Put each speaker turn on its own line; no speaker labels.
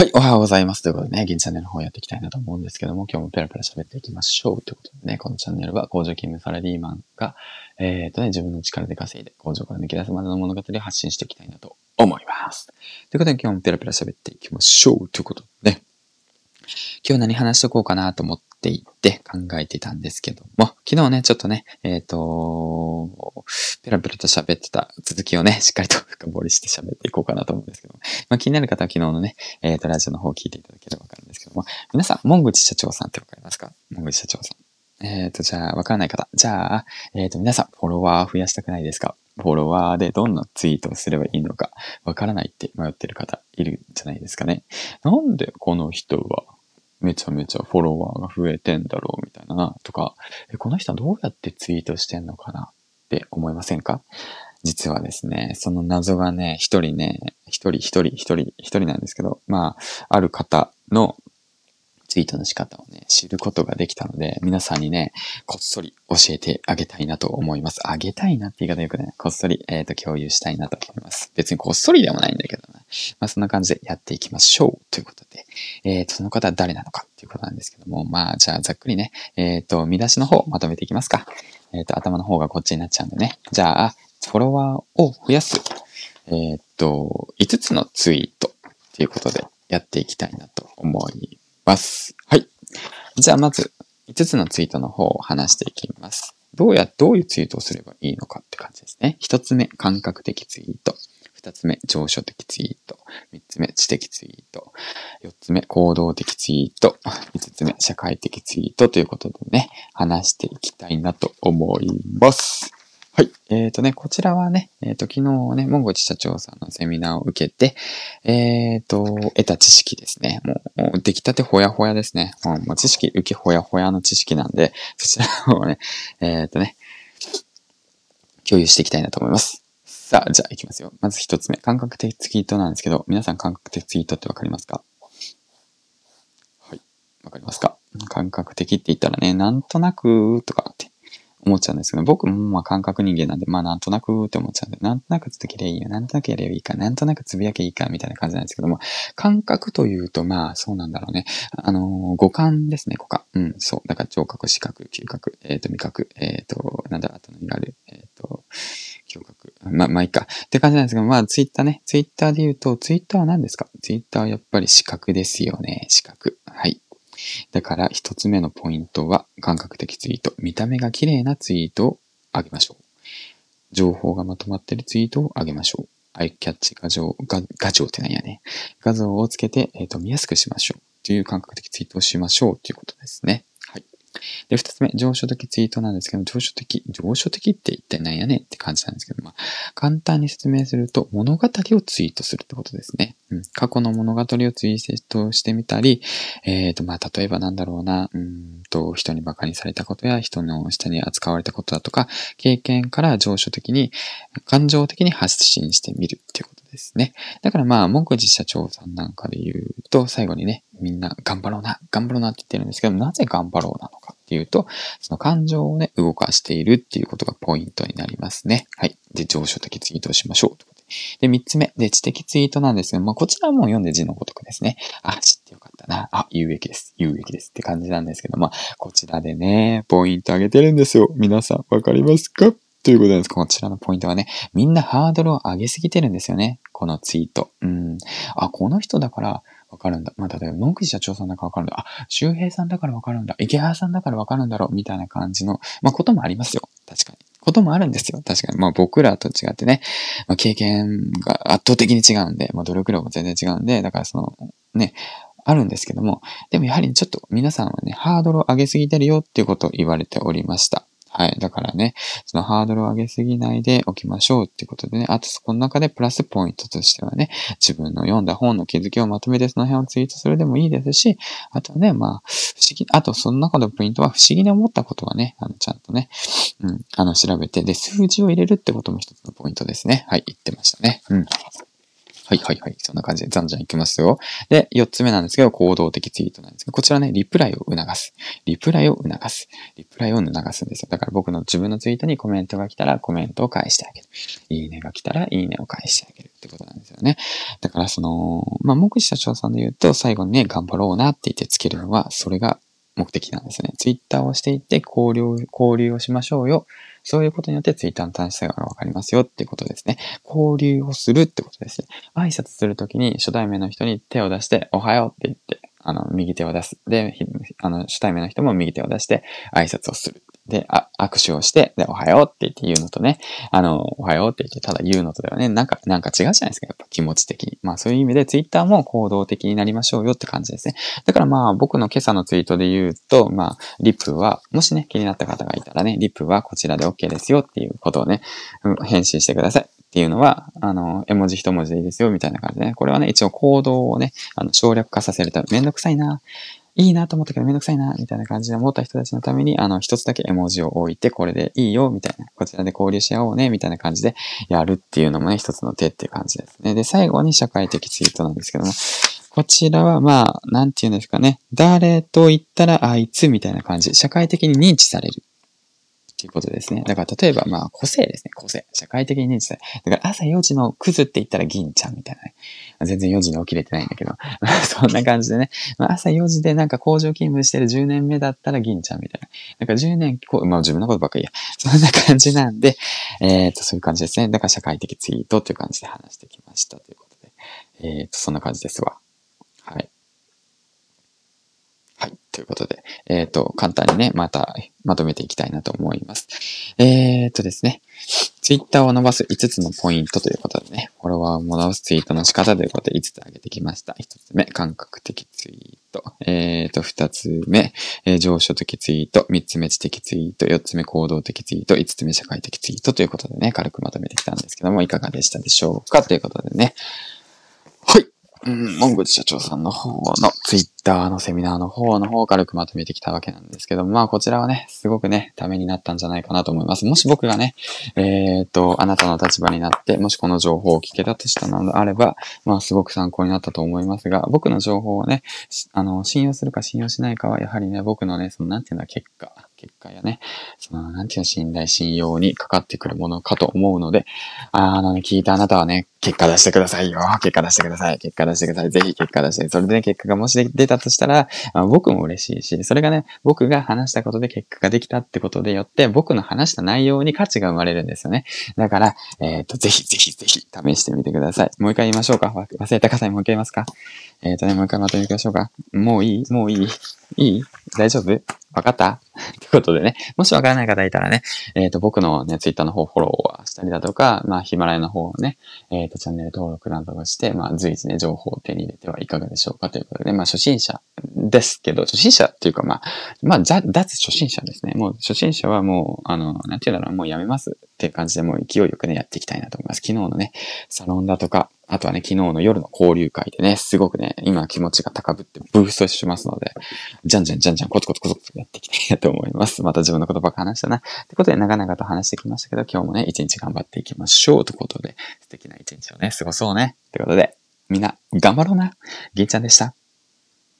はい、おはようございます。ということでね、銀チャンネルの方やっていきたいなと思うんですけども、今日もペラペラ喋っていきましょう。ということでね、このチャンネルは工場勤務サラリーマンが、えっ、とね、自分の力で稼いで工場から抜け出すまでの物語を発信していきたいなと思います。ということで今日もペラペラ喋っていきましょう。ということでね、今日何話しとこうかなと思っていて考えてたんですけども、昨日ね、ちょっとね、えっ、ー、と、ペラペラと喋ってた続きをね、しっかりと深掘りして喋っていこうかなと思うんですけども、まあ、気になる方は昨日のね、えっ、ー、と、ラジオの方を聞いていただければわかるんですけども、皆さん、門口社長さんってわかりますか？門口社長さん。えっ、ー、と、じゃあ、わからない方。じゃあ、えっ、と、皆さん、フォロワー増やしたくないですか？フォロワーでどんなツイートをすればいいのかわからないって迷ってる方いるんじゃないですかね。なんでこの人はめちゃめちゃフォロワーが増えてんだろうみたいなとか、この人はどうやってツイートしてんのかなって思いませんか？実はですね、その謎がね、一人ね、一人一人一人一人なんですけど、まあ、ある方のツイートの仕方をね、知ることができたので、皆さんにね、こっそり教えてあげたいなと思います。あげたいなって言い方よくね、こっそり、えっ、ー、と、共有したいなと思います。別にこっそりでもないんだけどね。まあ、そんな感じでやっていきましょう。ということで、えっ、ー、と、その方は誰なのかっていうことなんですけども、まあ、じゃあ、ざっくりね、えっ、ー、と、見出しの方まとめていきますか。えっ、と、頭の方がこっちになっちゃうんでね。じゃあ、フォロワーを増やす、えっ、と、5つのツイートっていうことでやっていきたいなと思います。はい。じゃあまず、5つのツイートの方を話していきます。どうや、どういうツイートをすればいいのかって感じですね。1つ目、感覚的ツイート。2つ目、上書的ツイート。3つ目、知的ツイート。4つ目、行動的ツイート。5つ目、社会的ツイートということでね、話していきたいなと思います。はい。えっ、ー、とね、こちらはね、えっ、ー、と、昨日ね、モンゴチ社長さんのセミナーを受けて、えっ、ー、と、得た知識ですね。もう、もう出来たてほやほやですね。もう知識、受けほやほやの知識なんで、そちらをね、えっ、とね、共有していきたいなと思います。さあ、じゃあ行きますよ。まず一つ目。感覚的ツイートなんですけど、皆さん感覚的ツイートってわかりますか？はい。わかりますか？感覚的って言ったらね、なんとなくとかって思っちゃうんですけど、僕もまあ感覚人間なんで、まあなんとなくって思っちゃうんで、なんとなく続けりゃいいよ、なんとなくやればいいか、なんとなくつぶやけいいか、みたいな感じなんですけども、感覚というと、まあそうなんだろうね。あのー、五感ですね、五感。うん、そう。だから聴覚、視覚、嗅覚、えっ、ー、と、味覚、えっ、ー、と、なんだ、あと何がある、えっ、と、聴覚。まあ、まあいいか。って感じなんですけど、まあツイッターね。ツイッターで言うと、ツイッターは何ですか？ツイッターはやっぱり視覚ですよね。視覚。だから一つ目のポイントは感覚的ツイート。見た目が綺麗なツイートをあげましょう。情報がまとまっているツイートをあげましょう。アイキャッチ画像、画画像って何やね。画像をつけて、えっ、ー、と、見やすくしましょう。という感覚的ツイートをしましょうということですね。で、二つ目、上書的ツイートなんですけど、上書的、上書的って一体何やねって感じなんですけど、まあ、簡単に説明すると、物語をツイートするってことですね。うん、過去の物語をツイートしてみたり、えっ、ー、と、まあ、例えばなんだろうな、うんと、人に馬鹿にされたことや、人の下に扱われたことだとか、経験から上書的に、感情的に発信してみるっていうことね。だからまあ、文句寺社長さんなんかで言うと、最後にね、みんな頑張ろうな、頑張ろうなって言ってるんですけど、なぜ頑張ろうなのかっていうと、その感情をね、動かしているっていうことがポイントになりますね。はい。で、上昇的ツイートをしましょう。で、三つ目。で、知的ツイートなんですけど、まあ、こちらも読んで字のごとくですね。あ、知ってよかったな。あ、有益です。有益ですって感じなんですけど、まあ、こちらでね、ポイント上げてるんですよ。皆さん、わかりますか？ということです。こちらのポイントはね、みんなハードルを上げすぎてるんですよね。このツイート。うん。あ、この人だからわかるんだ。まあ、例えば、野口社長さんだからわかるんだ。あ、周平さんだからわかるんだ。池原さんだからわかるんだろう。みたいな感じの、まあ、こともありますよ。確かに。こともあるんですよ。確かに。まあ、僕らと違ってね、まあ、経験が圧倒的に違うんで、まあ、努力量も全然違うんで、だからその、ね、あるんですけども、でもやはりちょっと皆さんはね、ハードルを上げすぎてるよっていうことを言われておりました。はい。だからね、そのハードルを上げすぎないでおきましょうってことでね、あとそこの中でプラスポイントとしてはね、自分の読んだ本の気づきをまとめてその辺をツイートするでもいいですし、あとね、まあ、不思議、あとその中のポイントは不思議に思ったことはね、あの、ちゃんとね、うん、あの、調べて、で、数字を入れるってことも一つのポイントですね。はい、言ってましたね。うん。はいはいはい。そんな感じで、じゃんじゃんいきますよ。で、四つ目なんですけど、行動的ツイートなんですけど、こちらね、リプライを促す。リプライを促す。リプライを促すんですよ。だから僕の自分のツイートにコメントが来たらコメントを返してあげる。いいねが来たらいいねを返してあげるってことなんですよね。だからその、まあ、目視社長さんで言うと、最後にね、頑張ろうなって言ってつけるのは、それが目的なんですね。ツイッターをしていって交流、交流をしましょうよ。そういうことによってツイッターの楽しさがわかりますよっていうことですね。交流をするってことですね。挨拶するときに初対面の人に手を出して、おはようって言って、あの、右手を出す。で、あの、初対面の人も右手を出して挨拶をする。で、あ、握手をして、で、おはようって言って言うのとね、あの、おはようって言ってただ言うのとではね、なんか、なんか違うじゃないですか、やっぱ気持ち的に。まあそういう意味でツイッターも行動的になりましょうよって感じですね。だからまあ僕の今朝のツイートで言うと、まあ、リップは、もしね、気になった方がいたらね、リップはこちらで OK ですよっていうことをね、返信してください。っていうのは、あの、絵文字一文字でいいですよ、みたいな感じでね。これはね、一応行動をね、あの、省略化させるため、めんどくさいな。いいなと思ったけどめんどくさいな、みたいな感じで思った人たちのために、あの、一つだけ絵文字を置いて、これでいいよ、みたいな、こちらで交流し合おうね、みたいな感じでやるっていうのもね、一つの手っていう感じですね。で、最後に社会的ツイートなんですけども、こちらはまあ、なんて言うんですかね。誰と言ったらあいつみたいな感じ。社会的に認知される。っていうことですね。だから例えばまあ個性ですね。個性。社会的に認知され。だから朝4時のクズって言ったら銀ちゃんみたいなね。全然4時に起きれてないんだけど。そんな感じでね。ま、朝4時でなんか工場勤務してる10年目だったら銀ちゃんみたいな。なんか10年、こう、まあ自分のことばっかりや。そんな感じなんで、えっ、と、そういう感じですね。だから社会的ツイートっていう感じで話してきましたということで。えっ、と、そんな感じですわ。はい。はい。ということで、えっ、ー、と、簡単にね、またまとめていきたいなと思います。えっ、とですね、ツイッターを伸ばす5つのポイントということでね、フォロワーを戻すツイートの仕方ということで5つ挙げてきました。1つ目、感覚的ツイート。えっ、と、2つ目、えー、上昇的ツイート。3つ目、知的ツイート。4つ目、行動的ツイート。5つ目、社会的ツイートということでね、軽くまとめてきたんですけども、いかがでしたでしょうか？ということでね。うん、モンゴル社長さんの方のツイッターのセミナーの方の方を軽くまとめてきたわけなんですけども、まあこちらはね、すごくね、ためになったんじゃないかなと思います。もし僕がね、えー、と、あなたの立場になって、もしこの情報を聞けたとしたのであれば、まあすごく参考になったと思いますが、僕の情報をね、あの、信用するか信用しないかは、やはりね、僕のね、その、なんていうのは結果、結果やね、その、なんていうの、信頼、信用にかかってくるものかと思うので、あのね、聞いたあなたはね、結果出してくださいよ。結果出してください。結果出してください。ぜひ結果出して。それでね、結果がもし出たとしたら、僕も嬉しいし、それがね、僕が話したことで結果ができたってことでよって、僕の話した内容に価値が生まれるんですよね。だから、えっ、ー、と、ぜひぜひぜひ試してみてください。もう一回言いましょうか。忘れた方にもう一回言いますか。えっ、ー、とね、もう一回まとめていましょうか。もういい？もういい？いい？大丈夫？わかった？ということでね、もしわからない方いたらね、えっ、ー、と、僕のね、ツイッターの方フォローしたりだとか、まあ、ヒマラヤの方をね、えっ、ー、と、チャンネル登録などをして、まあ、随時ね、情報を手に入れてはいかがでしょうかということで、まあ、初心者ですけど、初心者っていうか、まあ、まあ、脱初心者ですね。もう、初心者はもう、あの、なんていうんだろう、もうやめますっていう感じで、もう勢いよくね、やっていきたいなと思います。昨日のね、サロンだとか、あとはね、昨日の夜の交流会でね、すごくね、今気持ちが高ぶってブーストしますので、じゃんじゃんじゃんじゃんコツコツコツコツやっていきたいと思います。また自分の言葉話したな。ってことで、長々と話してきましたけど、今日もね、一日頑張っていきましょう。ということで、素敵な一日をね、過ごそうね。ということで、みんな、頑張ろうな。銀ちゃんでした。